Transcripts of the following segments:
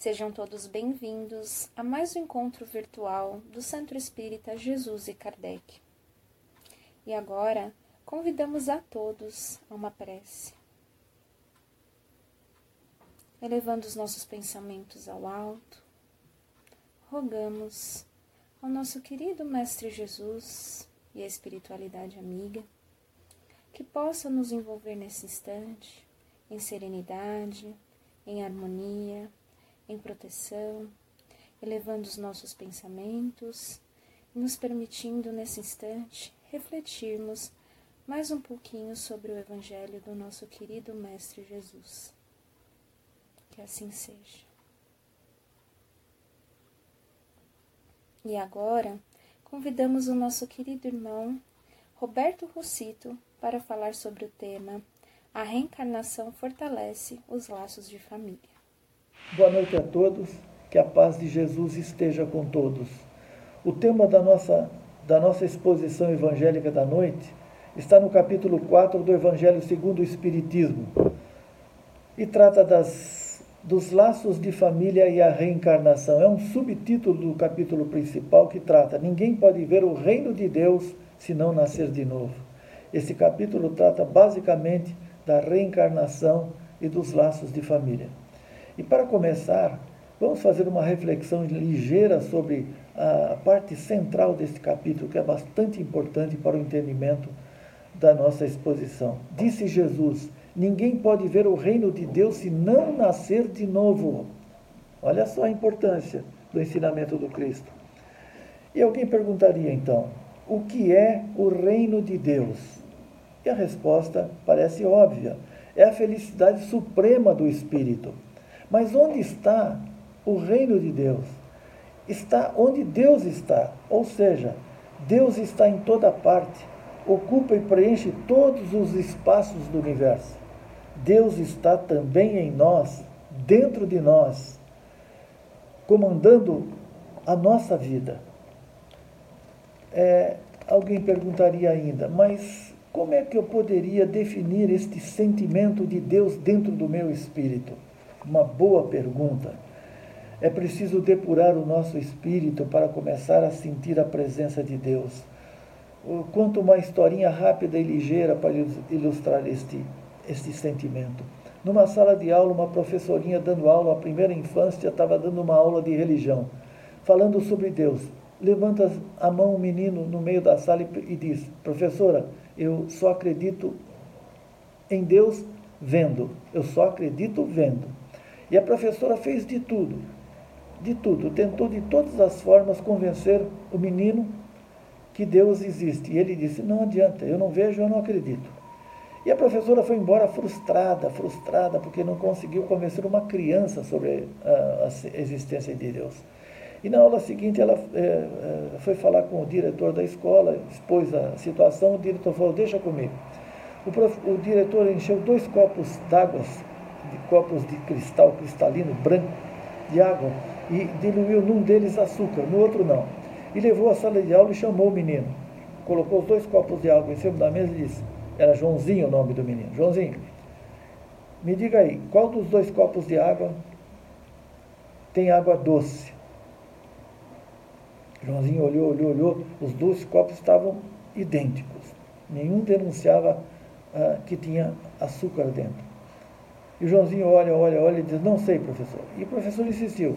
Sejam todos bem-vindos a mais um encontro virtual do Centro Espírita Jesus e Kardec. E agora convidamos a todos a uma prece. Elevando os nossos pensamentos ao alto, rogamos ao nosso querido Mestre Jesus e a espiritualidade amiga que possa nos envolver nesse instante em serenidade, em harmonia, em proteção, elevando os nossos pensamentos e nos permitindo nesse instante refletirmos mais um pouquinho sobre o Evangelho do nosso querido Mestre Jesus. Que assim seja. E agora, convidamos o nosso querido irmão Roberto Rossito para falar sobre o tema A reencarnação fortalece os laços de família. Boa noite a todos, que a paz de Jesus esteja com todos. O tema da nossa, da nossa exposição evangélica da noite está no capítulo 4 do Evangelho segundo o Espiritismo e trata das, dos laços de família e a reencarnação. É um subtítulo do capítulo principal que trata: Ninguém pode ver o reino de Deus se não nascer de novo. Esse capítulo trata basicamente da reencarnação e dos laços de família. E para começar, vamos fazer uma reflexão ligeira sobre a parte central deste capítulo, que é bastante importante para o entendimento da nossa exposição. Disse Jesus: Ninguém pode ver o reino de Deus se não nascer de novo. Olha só a importância do ensinamento do Cristo. E alguém perguntaria então: o que é o reino de Deus? E a resposta parece óbvia: é a felicidade suprema do espírito. Mas onde está o reino de Deus? Está onde Deus está, ou seja, Deus está em toda parte, ocupa e preenche todos os espaços do universo. Deus está também em nós, dentro de nós, comandando a nossa vida. É, alguém perguntaria ainda, mas como é que eu poderia definir este sentimento de Deus dentro do meu espírito? Uma boa pergunta. É preciso depurar o nosso espírito para começar a sentir a presença de Deus. Conto uma historinha rápida e ligeira para ilustrar este, este sentimento. Numa sala de aula, uma professorinha dando aula à primeira infância estava dando uma aula de religião, falando sobre Deus. Levanta a mão um menino no meio da sala e diz: Professora, eu só acredito em Deus vendo. Eu só acredito vendo. E a professora fez de tudo, de tudo, tentou de todas as formas convencer o menino que Deus existe. E ele disse: Não adianta, eu não vejo, eu não acredito. E a professora foi embora frustrada, frustrada, porque não conseguiu convencer uma criança sobre a, a existência de Deus. E na aula seguinte ela é, foi falar com o diretor da escola, expôs a situação, o diretor falou, deixa comigo. O, prof, o diretor encheu dois copos d'água, de copos de cristal cristalino, branco, de água, e diluiu num deles açúcar, no outro não. E levou à sala de aula e chamou o menino. Colocou os dois copos de água em cima da mesa e disse, era Joãozinho o nome do menino, Joãozinho, me diga aí, qual dos dois copos de água tem água doce? Joãozinho olhou, olhou, olhou, os dois copos estavam idênticos. Nenhum denunciava ah, que tinha açúcar dentro. E o Joãozinho olha, olha, olha e diz, não sei, professor. E o professor insistiu,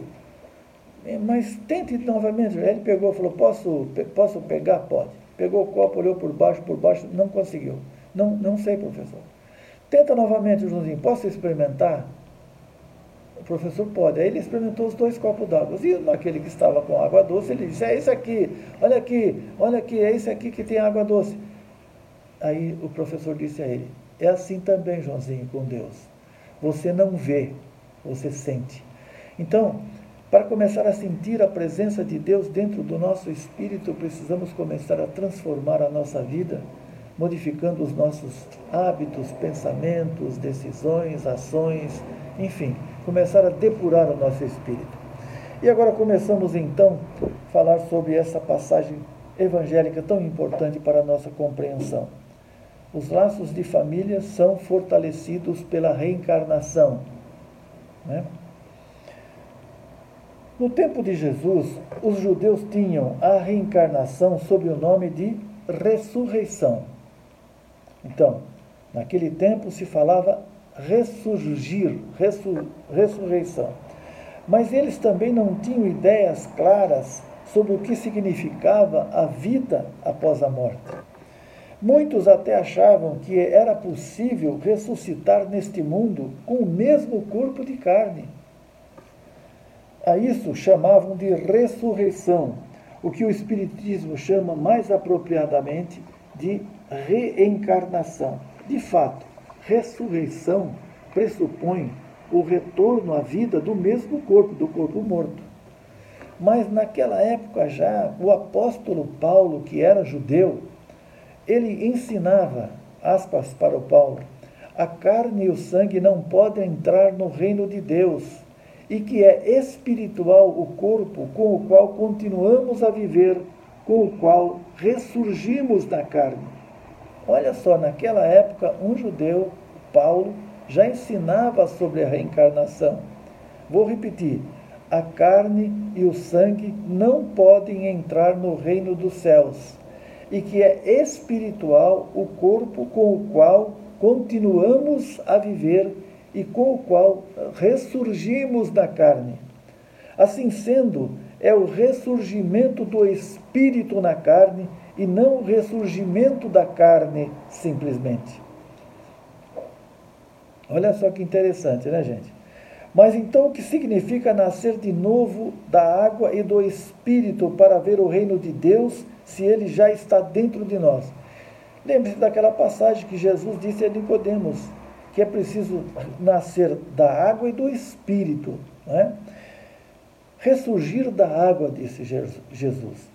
é, mas tente novamente. Ele pegou e falou, posso, posso pegar? Pode. Pegou o copo, olhou por baixo, por baixo, não conseguiu. Não, não sei, professor. Tenta novamente, Joãozinho, posso experimentar? O professor pode. Aí ele experimentou os dois copos d'água. E naquele que estava com água doce, ele disse: É esse aqui, olha aqui, olha aqui, é esse aqui que tem água doce. Aí o professor disse a ele: É assim também, Joãozinho, com Deus. Você não vê, você sente. Então, para começar a sentir a presença de Deus dentro do nosso espírito, precisamos começar a transformar a nossa vida, modificando os nossos hábitos, pensamentos, decisões, ações, enfim começar a depurar o nosso espírito. E agora começamos então a falar sobre essa passagem evangélica tão importante para a nossa compreensão. Os laços de família são fortalecidos pela reencarnação. Né? No tempo de Jesus, os judeus tinham a reencarnação sob o nome de ressurreição. Então, naquele tempo se falava ressurgir, ressur, ressurreição. Mas eles também não tinham ideias claras sobre o que significava a vida após a morte. Muitos até achavam que era possível ressuscitar neste mundo com o mesmo corpo de carne. A isso chamavam de ressurreição, o que o Espiritismo chama mais apropriadamente de reencarnação. De fato, ressurreição pressupõe o retorno à vida do mesmo corpo, do corpo morto. Mas naquela época já, o apóstolo Paulo, que era judeu, ele ensinava, aspas para o Paulo, a carne e o sangue não podem entrar no reino de Deus e que é espiritual o corpo com o qual continuamos a viver, com o qual ressurgimos na carne. Olha só, naquela época, um judeu, Paulo, já ensinava sobre a reencarnação. Vou repetir: a carne e o sangue não podem entrar no reino dos céus, e que é espiritual o corpo com o qual continuamos a viver e com o qual ressurgimos da carne. Assim sendo, é o ressurgimento do espírito na carne e não o ressurgimento da carne simplesmente. Olha só que interessante, né, gente? Mas então o que significa nascer de novo da água e do espírito para ver o reino de Deus, se ele já está dentro de nós? Lembre-se daquela passagem que Jesus disse a Nicodemos: que é preciso nascer da água e do espírito. Né? Ressurgir da água, disse Jesus.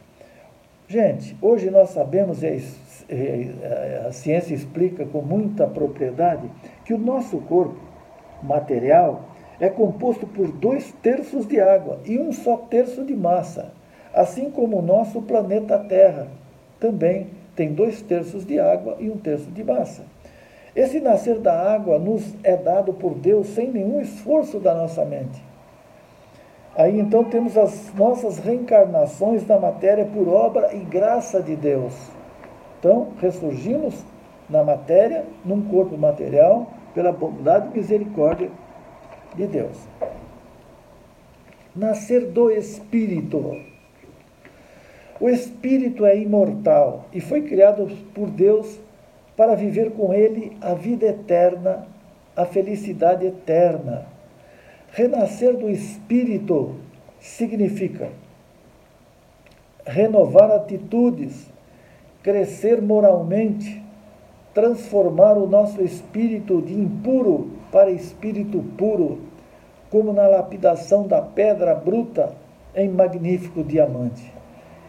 Gente, hoje nós sabemos, e a ciência explica com muita propriedade, que o nosso corpo material é composto por dois terços de água e um só terço de massa, assim como o nosso planeta Terra também tem dois terços de água e um terço de massa. Esse nascer da água nos é dado por Deus sem nenhum esforço da nossa mente. Aí então temos as nossas reencarnações da matéria por obra e graça de Deus. Então, ressurgimos na matéria, num corpo material, pela bondade e misericórdia de Deus. Nascer do Espírito. O Espírito é imortal e foi criado por Deus para viver com Ele a vida eterna, a felicidade eterna. Renascer do Espírito significa renovar atitudes, crescer moralmente, transformar o nosso espírito de impuro para espírito puro, como na lapidação da pedra bruta em magnífico diamante.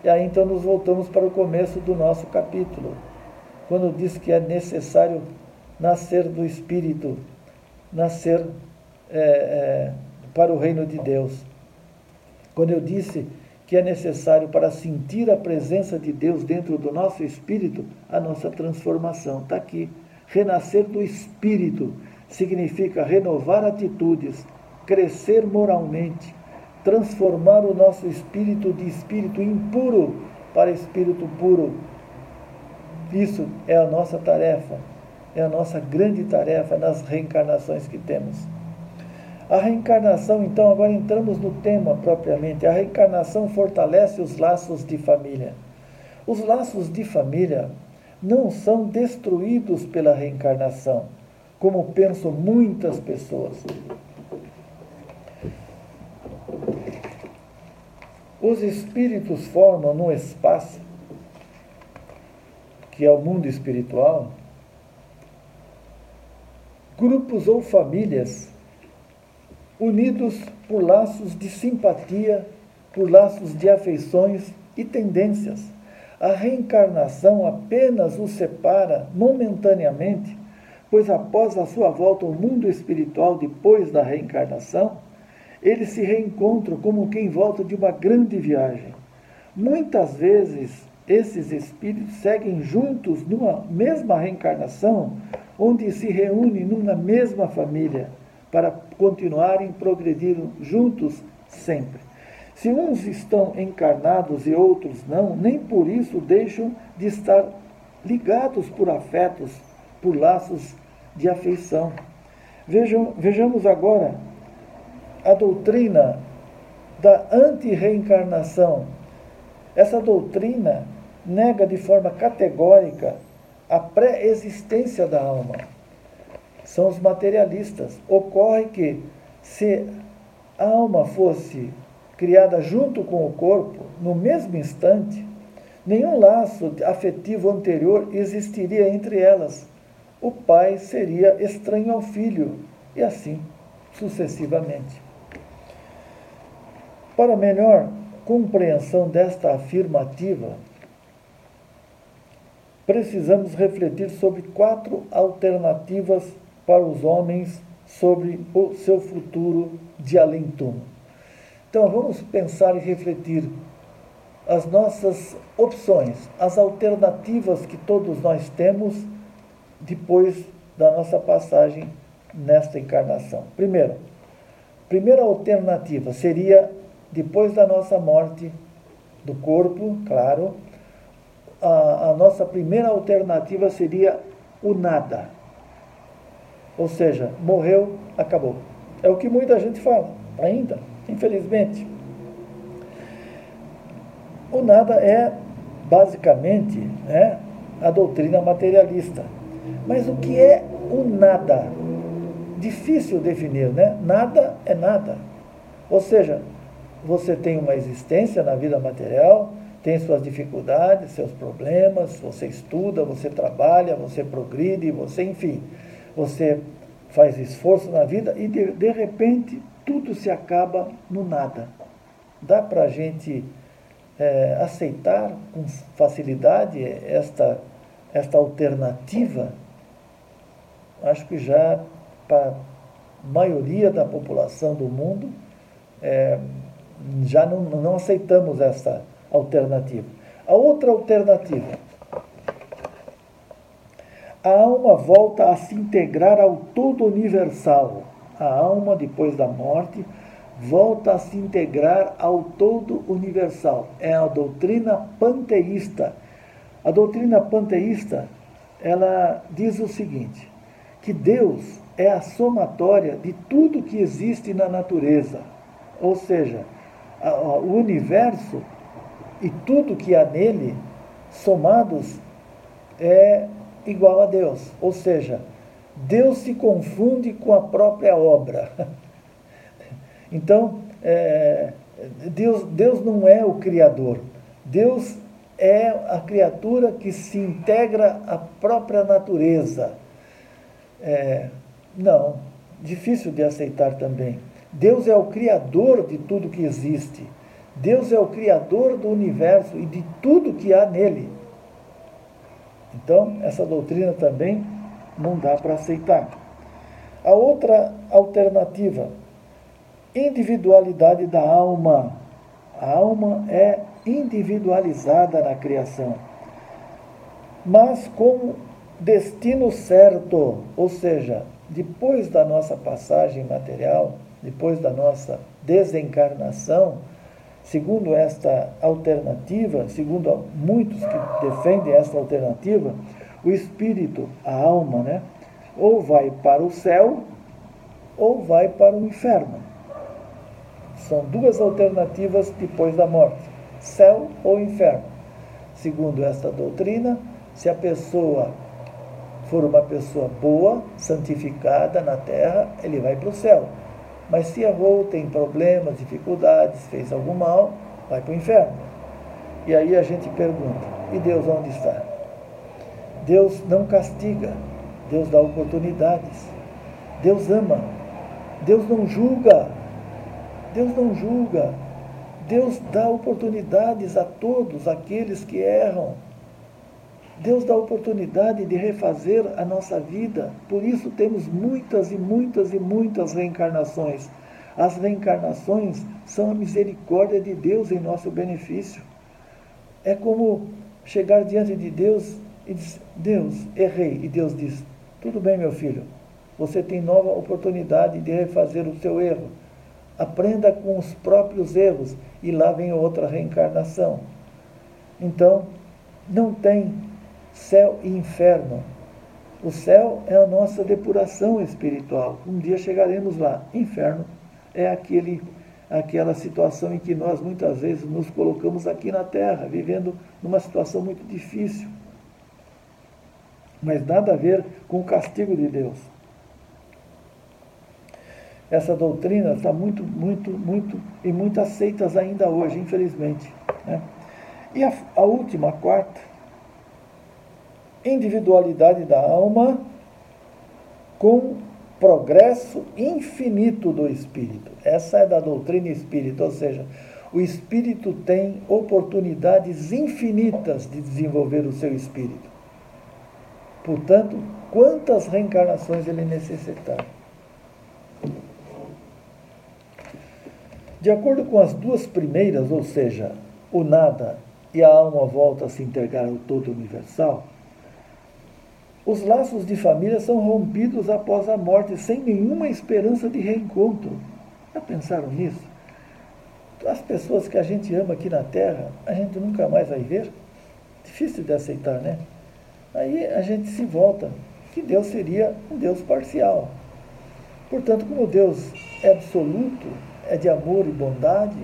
E aí então nos voltamos para o começo do nosso capítulo quando diz que é necessário nascer do Espírito, nascer é, é, para o reino de Deus. Quando eu disse que é necessário para sentir a presença de Deus dentro do nosso espírito, a nossa transformação está aqui. Renascer do espírito significa renovar atitudes, crescer moralmente, transformar o nosso espírito de espírito impuro para espírito puro, isso é a nossa tarefa, é a nossa grande tarefa nas reencarnações que temos. A reencarnação, então, agora entramos no tema propriamente. A reencarnação fortalece os laços de família. Os laços de família não são destruídos pela reencarnação, como pensam muitas pessoas. Os espíritos formam no espaço que é o mundo espiritual, grupos ou famílias unidos por laços de simpatia, por laços de afeições e tendências. A reencarnação apenas os separa momentaneamente, pois após a sua volta ao mundo espiritual depois da reencarnação, eles se reencontram como quem volta de uma grande viagem. Muitas vezes esses espíritos seguem juntos numa mesma reencarnação, onde se reúnem numa mesma família para continuarem progredindo juntos sempre. Se uns estão encarnados e outros não, nem por isso deixam de estar ligados por afetos, por laços de afeição. Vejam, vejamos agora a doutrina da anti-reencarnação. Essa doutrina nega de forma categórica a pré-existência da alma. São os materialistas. Ocorre que, se a alma fosse criada junto com o corpo, no mesmo instante, nenhum laço afetivo anterior existiria entre elas. O pai seria estranho ao filho, e assim sucessivamente. Para melhor compreensão desta afirmativa, precisamos refletir sobre quatro alternativas para os homens sobre o seu futuro de além-túmulo. Então vamos pensar e refletir as nossas opções, as alternativas que todos nós temos depois da nossa passagem nesta encarnação. Primeiro, primeira alternativa seria depois da nossa morte do corpo, claro, a, a nossa primeira alternativa seria o nada. Ou seja, morreu, acabou. É o que muita gente fala, ainda, infelizmente. O nada é, basicamente, né, a doutrina materialista. Mas o que é o nada? Difícil definir, né? Nada é nada. Ou seja, você tem uma existência na vida material, tem suas dificuldades, seus problemas, você estuda, você trabalha, você progride, você, enfim, você faz esforço na vida e de, de repente tudo se acaba no nada. Dá para a gente é, aceitar com facilidade esta, esta alternativa? Acho que já para a maioria da população do mundo é, já não, não aceitamos essa alternativa. A outra alternativa. A alma volta a se integrar ao todo universal. A alma, depois da morte, volta a se integrar ao todo universal. É a doutrina panteísta. A doutrina panteísta, ela diz o seguinte, que Deus é a somatória de tudo que existe na natureza. Ou seja, o universo e tudo que há nele, somados, é igual a Deus. Ou seja, Deus se confunde com a própria obra. Então, é, Deus, Deus não é o Criador. Deus é a criatura que se integra à própria natureza. É, não, difícil de aceitar também. Deus é o Criador de tudo que existe. Deus é o Criador do universo e de tudo que há nele. Então, essa doutrina também não dá para aceitar. A outra alternativa, individualidade da alma. A alma é individualizada na criação, mas com destino certo, ou seja, depois da nossa passagem material, depois da nossa desencarnação, Segundo esta alternativa, segundo muitos que defendem esta alternativa, o espírito, a alma, né, ou vai para o céu ou vai para o inferno. São duas alternativas depois da morte: céu ou inferno. Segundo esta doutrina, se a pessoa for uma pessoa boa, santificada na terra, ele vai para o céu. Mas se errou, tem problemas, dificuldades, fez algum mal, vai para o inferno. E aí a gente pergunta: e Deus onde está? Deus não castiga, Deus dá oportunidades. Deus ama, Deus não julga, Deus não julga. Deus dá oportunidades a todos aqueles que erram. Deus dá oportunidade de refazer a nossa vida. Por isso temos muitas e muitas e muitas reencarnações. As reencarnações são a misericórdia de Deus em nosso benefício. É como chegar diante de Deus e dizer: Deus, errei. E Deus diz: Tudo bem, meu filho, você tem nova oportunidade de refazer o seu erro. aprenda com os próprios erros e lá vem outra reencarnação. Então, não tem céu e inferno. O céu é a nossa depuração espiritual. Um dia chegaremos lá. Inferno é aquele, aquela situação em que nós muitas vezes nos colocamos aqui na Terra, vivendo numa situação muito difícil. Mas nada a ver com o castigo de Deus. Essa doutrina está muito, muito, muito e muito aceitas ainda hoje, infelizmente. Né? E a, a última, a quarta, individualidade da alma com progresso infinito do espírito. Essa é da doutrina espírita, ou seja, o espírito tem oportunidades infinitas de desenvolver o seu espírito. Portanto, quantas reencarnações ele necessitar. De acordo com as duas primeiras, ou seja, o nada e a alma volta a se integrar ao todo universal, os laços de família são rompidos após a morte, sem nenhuma esperança de reencontro. Já pensaram nisso? As pessoas que a gente ama aqui na Terra, a gente nunca mais vai ver? Difícil de aceitar, né? Aí a gente se volta, que Deus seria um Deus parcial. Portanto, como Deus é absoluto, é de amor e bondade,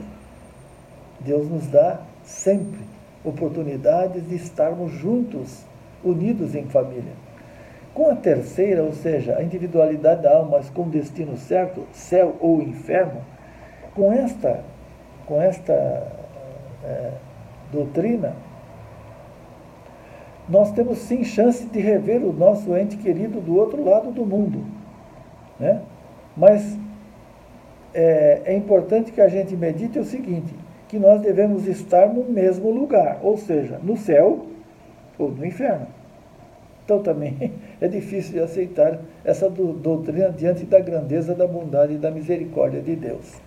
Deus nos dá sempre oportunidades de estarmos juntos, unidos em família. Com a terceira, ou seja, a individualidade da alma, mas com destino certo, céu ou inferno, com esta, com esta é, doutrina, nós temos sim chance de rever o nosso ente querido do outro lado do mundo. Né? Mas é, é importante que a gente medite o seguinte, que nós devemos estar no mesmo lugar, ou seja, no céu ou no inferno. Então também é difícil de aceitar essa doutrina diante da grandeza, da bondade e da misericórdia de Deus.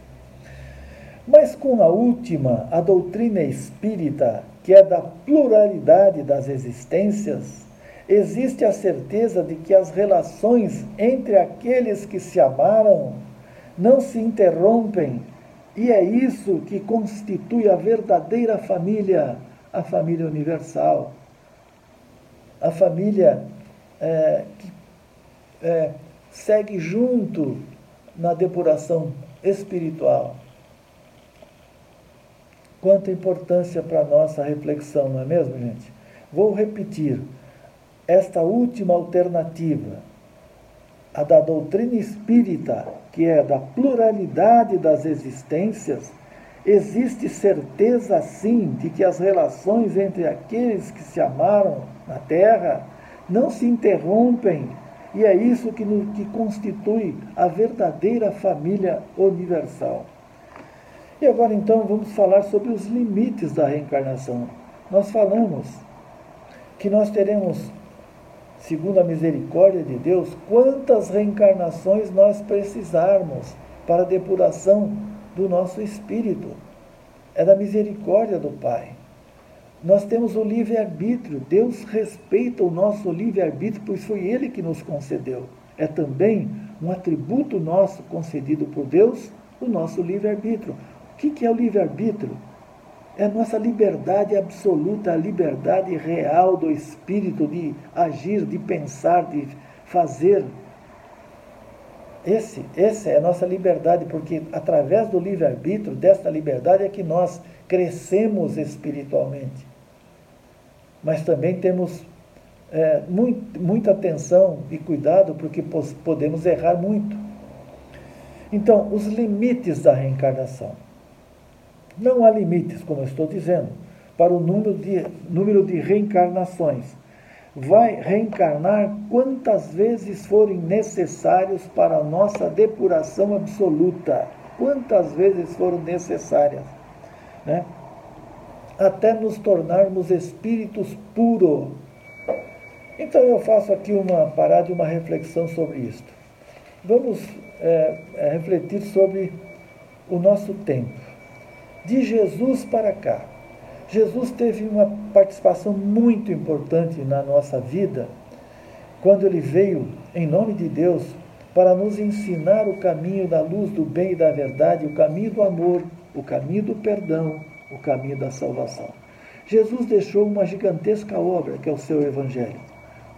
Mas com a última, a doutrina espírita, que é da pluralidade das existências, existe a certeza de que as relações entre aqueles que se amaram não se interrompem, e é isso que constitui a verdadeira família, a família universal a família é, que é, segue junto na depuração espiritual. Quanta importância para a nossa reflexão, não é mesmo, gente? Vou repetir. Esta última alternativa, a da doutrina espírita, que é da pluralidade das existências, existe certeza sim de que as relações entre aqueles que se amaram na terra não se interrompem, e é isso que, no, que constitui a verdadeira família universal. E agora então vamos falar sobre os limites da reencarnação. Nós falamos que nós teremos, segundo a misericórdia de Deus, quantas reencarnações nós precisarmos para a depuração do nosso espírito. É da misericórdia do Pai. Nós temos o livre-arbítrio. Deus respeita o nosso livre-arbítrio, pois foi Ele que nos concedeu. É também um atributo nosso concedido por Deus, o nosso livre-arbítrio. O que é o livre-arbítrio? É a nossa liberdade absoluta, a liberdade real do espírito de agir, de pensar, de fazer. Esse, essa é a nossa liberdade, porque através do livre-arbítrio, desta liberdade, é que nós crescemos espiritualmente mas também temos é, muito, muita atenção e cuidado, porque podemos errar muito. Então, os limites da reencarnação. Não há limites, como eu estou dizendo, para o número de, número de reencarnações. Vai reencarnar quantas vezes forem necessários para a nossa depuração absoluta. Quantas vezes foram necessárias. Né? até nos tornarmos espíritos puros. Então eu faço aqui uma parada e uma reflexão sobre isto. Vamos é, é, refletir sobre o nosso tempo. De Jesus para cá. Jesus teve uma participação muito importante na nossa vida quando ele veio, em nome de Deus, para nos ensinar o caminho da luz do bem e da verdade, o caminho do amor, o caminho do perdão, o caminho da salvação. Jesus deixou uma gigantesca obra, que é o seu Evangelho.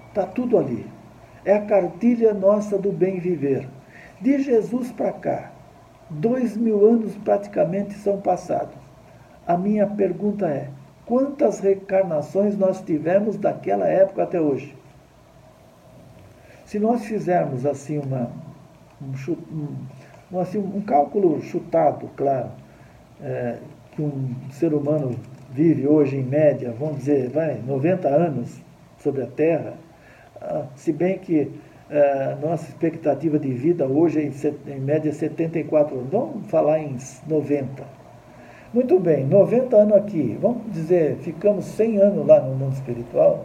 Está tudo ali. É a cartilha nossa do bem viver. De Jesus para cá, dois mil anos praticamente são passados. A minha pergunta é: quantas reencarnações nós tivemos daquela época até hoje? Se nós fizermos assim uma, um, um, assim, um cálculo chutado, claro, é, que um ser humano vive hoje em média, vamos dizer, vai, 90 anos sobre a Terra, ah, se bem que é, nossa expectativa de vida hoje é em, em média 74 anos, vamos falar em 90. Muito bem, 90 anos aqui, vamos dizer, ficamos 100 anos lá no mundo espiritual,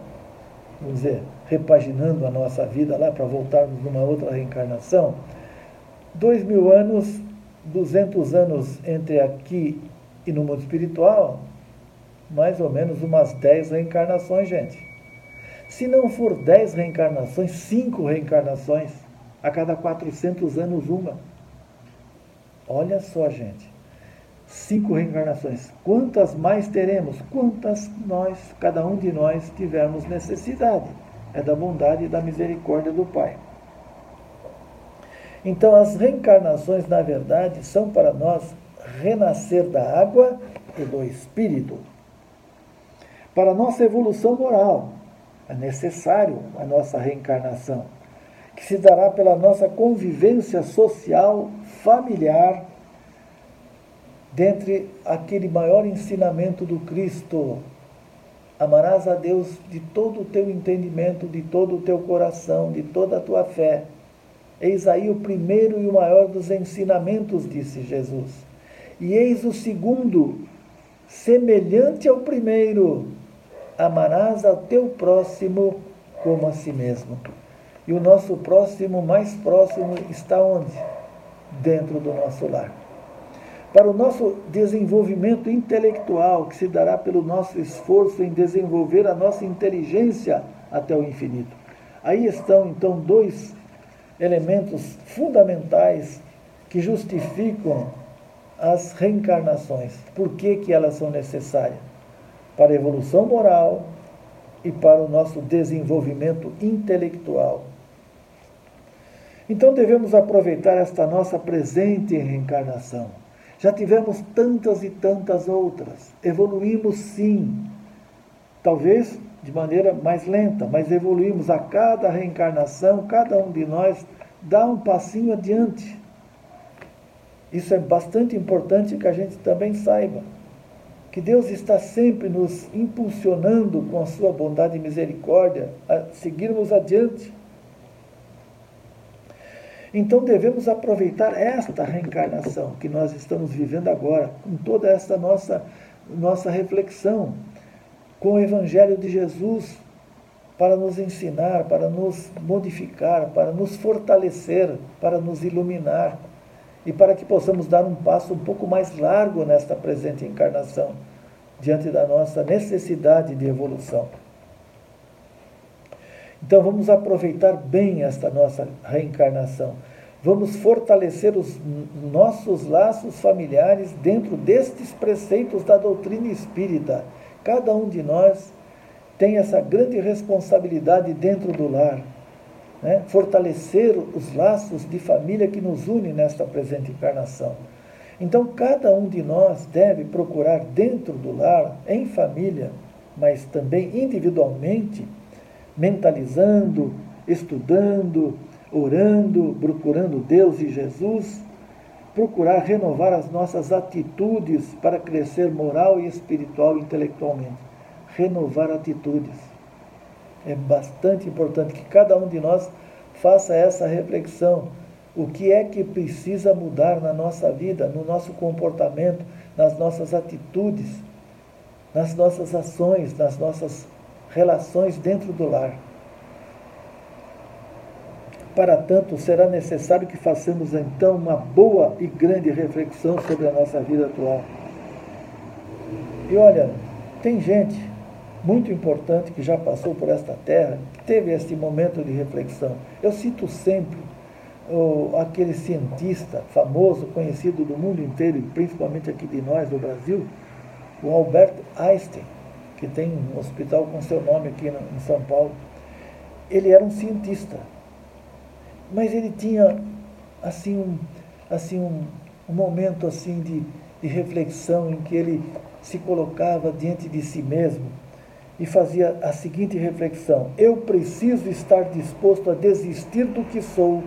vamos dizer, repaginando a nossa vida lá para voltarmos numa outra reencarnação. Dois mil anos, 200 anos entre aqui e no mundo espiritual, mais ou menos umas 10 reencarnações, gente. Se não for 10 reencarnações, 5 reencarnações, a cada 400 anos uma. Olha só, gente cinco reencarnações. Quantas mais teremos? Quantas nós, cada um de nós, tivermos necessidade. É da bondade e da misericórdia do Pai. Então, as reencarnações, na verdade, são para nós renascer da água e do espírito. Para nossa evolução moral, é necessário a nossa reencarnação, que se dará pela nossa convivência social, familiar dentre aquele maior ensinamento do Cristo. Amarás a Deus de todo o teu entendimento, de todo o teu coração, de toda a tua fé. Eis aí o primeiro e o maior dos ensinamentos, disse Jesus. E eis o segundo, semelhante ao primeiro: amarás ao teu próximo como a si mesmo. E o nosso próximo mais próximo está onde? Dentro do nosso lar para o nosso desenvolvimento intelectual, que se dará pelo nosso esforço em desenvolver a nossa inteligência até o infinito. Aí estão, então, dois elementos fundamentais que justificam as reencarnações. Por que, que elas são necessárias? Para a evolução moral e para o nosso desenvolvimento intelectual. Então devemos aproveitar esta nossa presente reencarnação já tivemos tantas e tantas outras. Evoluímos sim. Talvez de maneira mais lenta, mas evoluímos a cada reencarnação, cada um de nós dá um passinho adiante. Isso é bastante importante que a gente também saiba. Que Deus está sempre nos impulsionando com a sua bondade e misericórdia a seguirmos adiante. Então devemos aproveitar esta reencarnação que nós estamos vivendo agora, com toda essa nossa, nossa reflexão, com o Evangelho de Jesus, para nos ensinar, para nos modificar, para nos fortalecer, para nos iluminar e para que possamos dar um passo um pouco mais largo nesta presente encarnação, diante da nossa necessidade de evolução. Então vamos aproveitar bem esta nossa reencarnação. Vamos fortalecer os nossos laços familiares dentro destes preceitos da doutrina espírita. Cada um de nós tem essa grande responsabilidade dentro do lar. Né? Fortalecer os laços de família que nos unem nesta presente encarnação. Então, cada um de nós deve procurar dentro do lar, em família, mas também individualmente, mentalizando, estudando, orando, procurando Deus e Jesus, procurar renovar as nossas atitudes para crescer moral e espiritual e intelectualmente. Renovar atitudes. É bastante importante que cada um de nós faça essa reflexão. O que é que precisa mudar na nossa vida, no nosso comportamento, nas nossas atitudes, nas nossas ações, nas nossas relações dentro do lar. Para tanto, será necessário que façamos então uma boa e grande reflexão sobre a nossa vida atual. E olha, tem gente muito importante que já passou por esta terra, que teve este momento de reflexão. Eu cito sempre aquele cientista famoso, conhecido do mundo inteiro, principalmente aqui de nós, do Brasil, o Albert Einstein, que tem um hospital com seu nome aqui em São Paulo. Ele era um cientista, mas ele tinha assim um, assim um, um momento assim de, de reflexão em que ele se colocava diante de si mesmo e fazia a seguinte reflexão: eu preciso estar disposto a desistir do que sou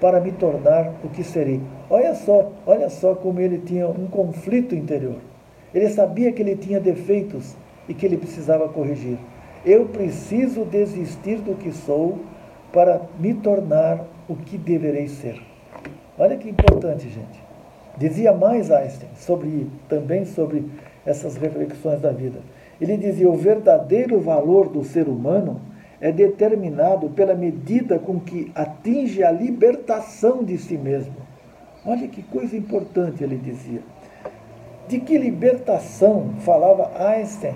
para me tornar o que serei. Olha só, olha só como ele tinha um conflito interior. Ele sabia que ele tinha defeitos e que ele precisava corrigir. Eu preciso desistir do que sou para me tornar o que deverei ser. Olha que importante, gente. Dizia mais Einstein sobre também sobre essas reflexões da vida. Ele dizia: o verdadeiro valor do ser humano é determinado pela medida com que atinge a libertação de si mesmo. Olha que coisa importante ele dizia. De que libertação falava Einstein?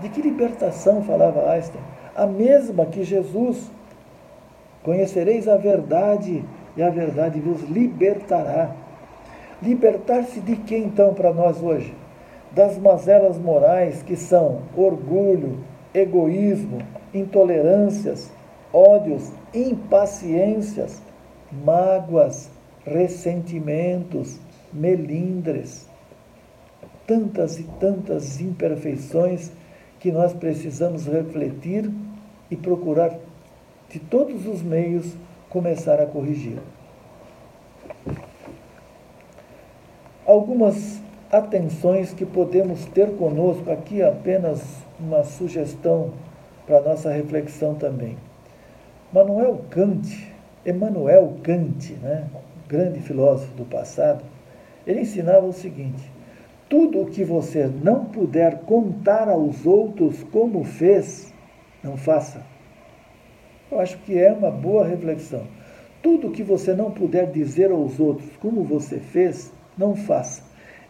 De que libertação falava Einstein? A mesma que Jesus. Conhecereis a verdade e a verdade vos libertará. Libertar-se de que então para nós hoje? Das mazelas morais que são orgulho, egoísmo, intolerâncias, ódios, impaciências, mágoas, ressentimentos, melindres. Tantas e tantas imperfeições que nós precisamos refletir e procurar, de todos os meios, começar a corrigir. Algumas atenções que podemos ter conosco, aqui apenas uma sugestão para nossa reflexão também. Manuel Kant, Emmanuel Kant, né, grande filósofo do passado, ele ensinava o seguinte: tudo o que você não puder contar aos outros como fez, não faça. Eu acho que é uma boa reflexão. Tudo o que você não puder dizer aos outros como você fez, não faça.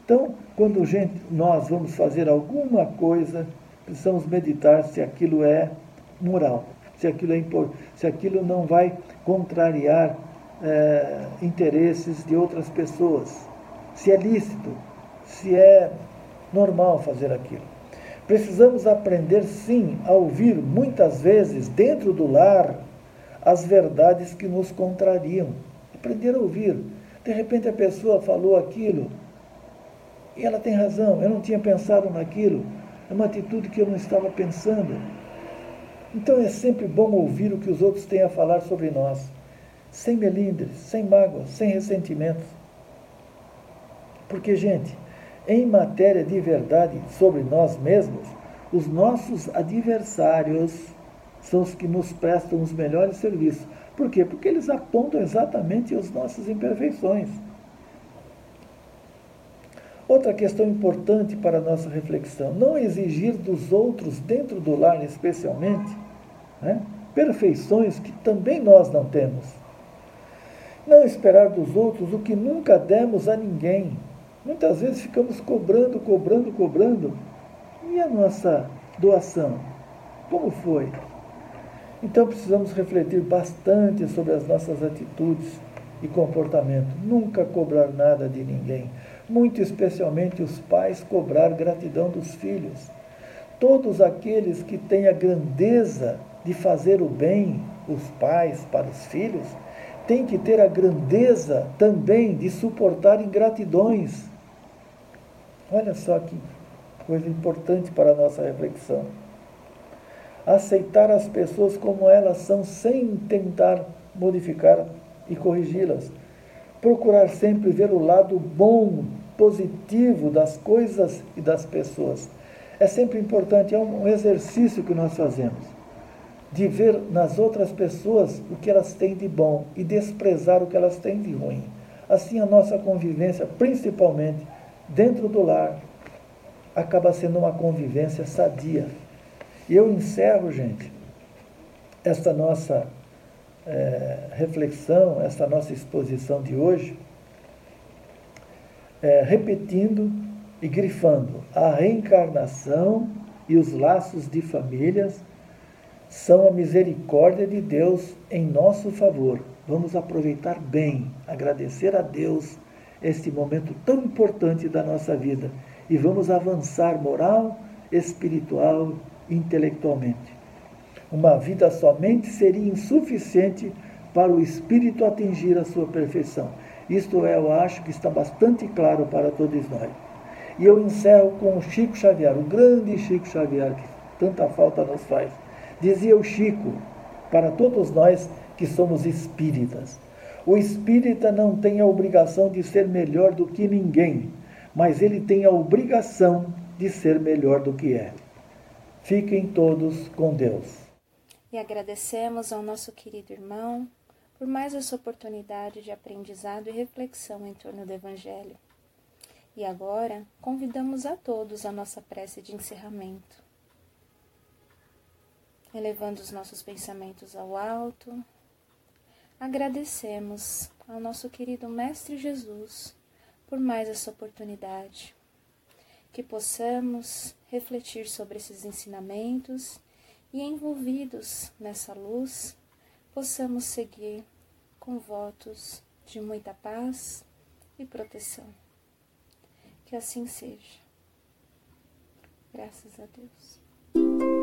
Então, quando gente, nós vamos fazer alguma coisa, precisamos meditar se aquilo é moral, se aquilo, é, se aquilo não vai contrariar é, interesses de outras pessoas, se é lícito, se é normal fazer aquilo. Precisamos aprender, sim, a ouvir muitas vezes, dentro do lar, as verdades que nos contrariam. Aprender a ouvir. De repente a pessoa falou aquilo e ela tem razão, eu não tinha pensado naquilo, é uma atitude que eu não estava pensando. Então é sempre bom ouvir o que os outros têm a falar sobre nós, sem melindres, sem mágoas, sem ressentimentos. Porque, gente, em matéria de verdade sobre nós mesmos, os nossos adversários são os que nos prestam os melhores serviços. Por quê? Porque eles apontam exatamente as nossas imperfeições. Outra questão importante para a nossa reflexão: não exigir dos outros, dentro do lar especialmente, né, perfeições que também nós não temos. Não esperar dos outros o que nunca demos a ninguém. Muitas vezes ficamos cobrando, cobrando, cobrando. E a nossa doação? Como foi? Então precisamos refletir bastante sobre as nossas atitudes e comportamento. Nunca cobrar nada de ninguém muito especialmente os pais, cobrar gratidão dos filhos. Todos aqueles que têm a grandeza de fazer o bem, os pais para os filhos, têm que ter a grandeza também de suportar ingratidões. Olha só que coisa importante para a nossa reflexão. Aceitar as pessoas como elas são, sem tentar modificar e corrigi-las. Procurar sempre ver o lado bom positivo das coisas e das pessoas. É sempre importante, é um exercício que nós fazemos, de ver nas outras pessoas o que elas têm de bom e desprezar o que elas têm de ruim. Assim, a nossa convivência, principalmente dentro do lar, acaba sendo uma convivência sadia. E eu encerro, gente, esta nossa é, reflexão, esta nossa exposição de hoje é, repetindo e grifando a reencarnação e os laços de famílias são a misericórdia de Deus em nosso favor. Vamos aproveitar bem, agradecer a Deus este momento tão importante da nossa vida e vamos avançar moral, espiritual, intelectualmente. Uma vida somente seria insuficiente para o espírito atingir a sua perfeição. Isto é, eu acho que está bastante claro para todos nós. E eu encerro com o Chico Xavier, o grande Chico Xavier, que tanta falta nos faz. Dizia o Chico, para todos nós que somos espíritas, o espírita não tem a obrigação de ser melhor do que ninguém, mas ele tem a obrigação de ser melhor do que é. Fiquem todos com Deus. E agradecemos ao nosso querido irmão por mais essa oportunidade de aprendizado e reflexão em torno do Evangelho. E agora convidamos a todos a nossa prece de encerramento. Elevando os nossos pensamentos ao alto, agradecemos ao nosso querido Mestre Jesus por mais essa oportunidade. Que possamos refletir sobre esses ensinamentos e, envolvidos nessa luz, possamos seguir com votos de muita paz e proteção. Que assim seja. Graças a Deus.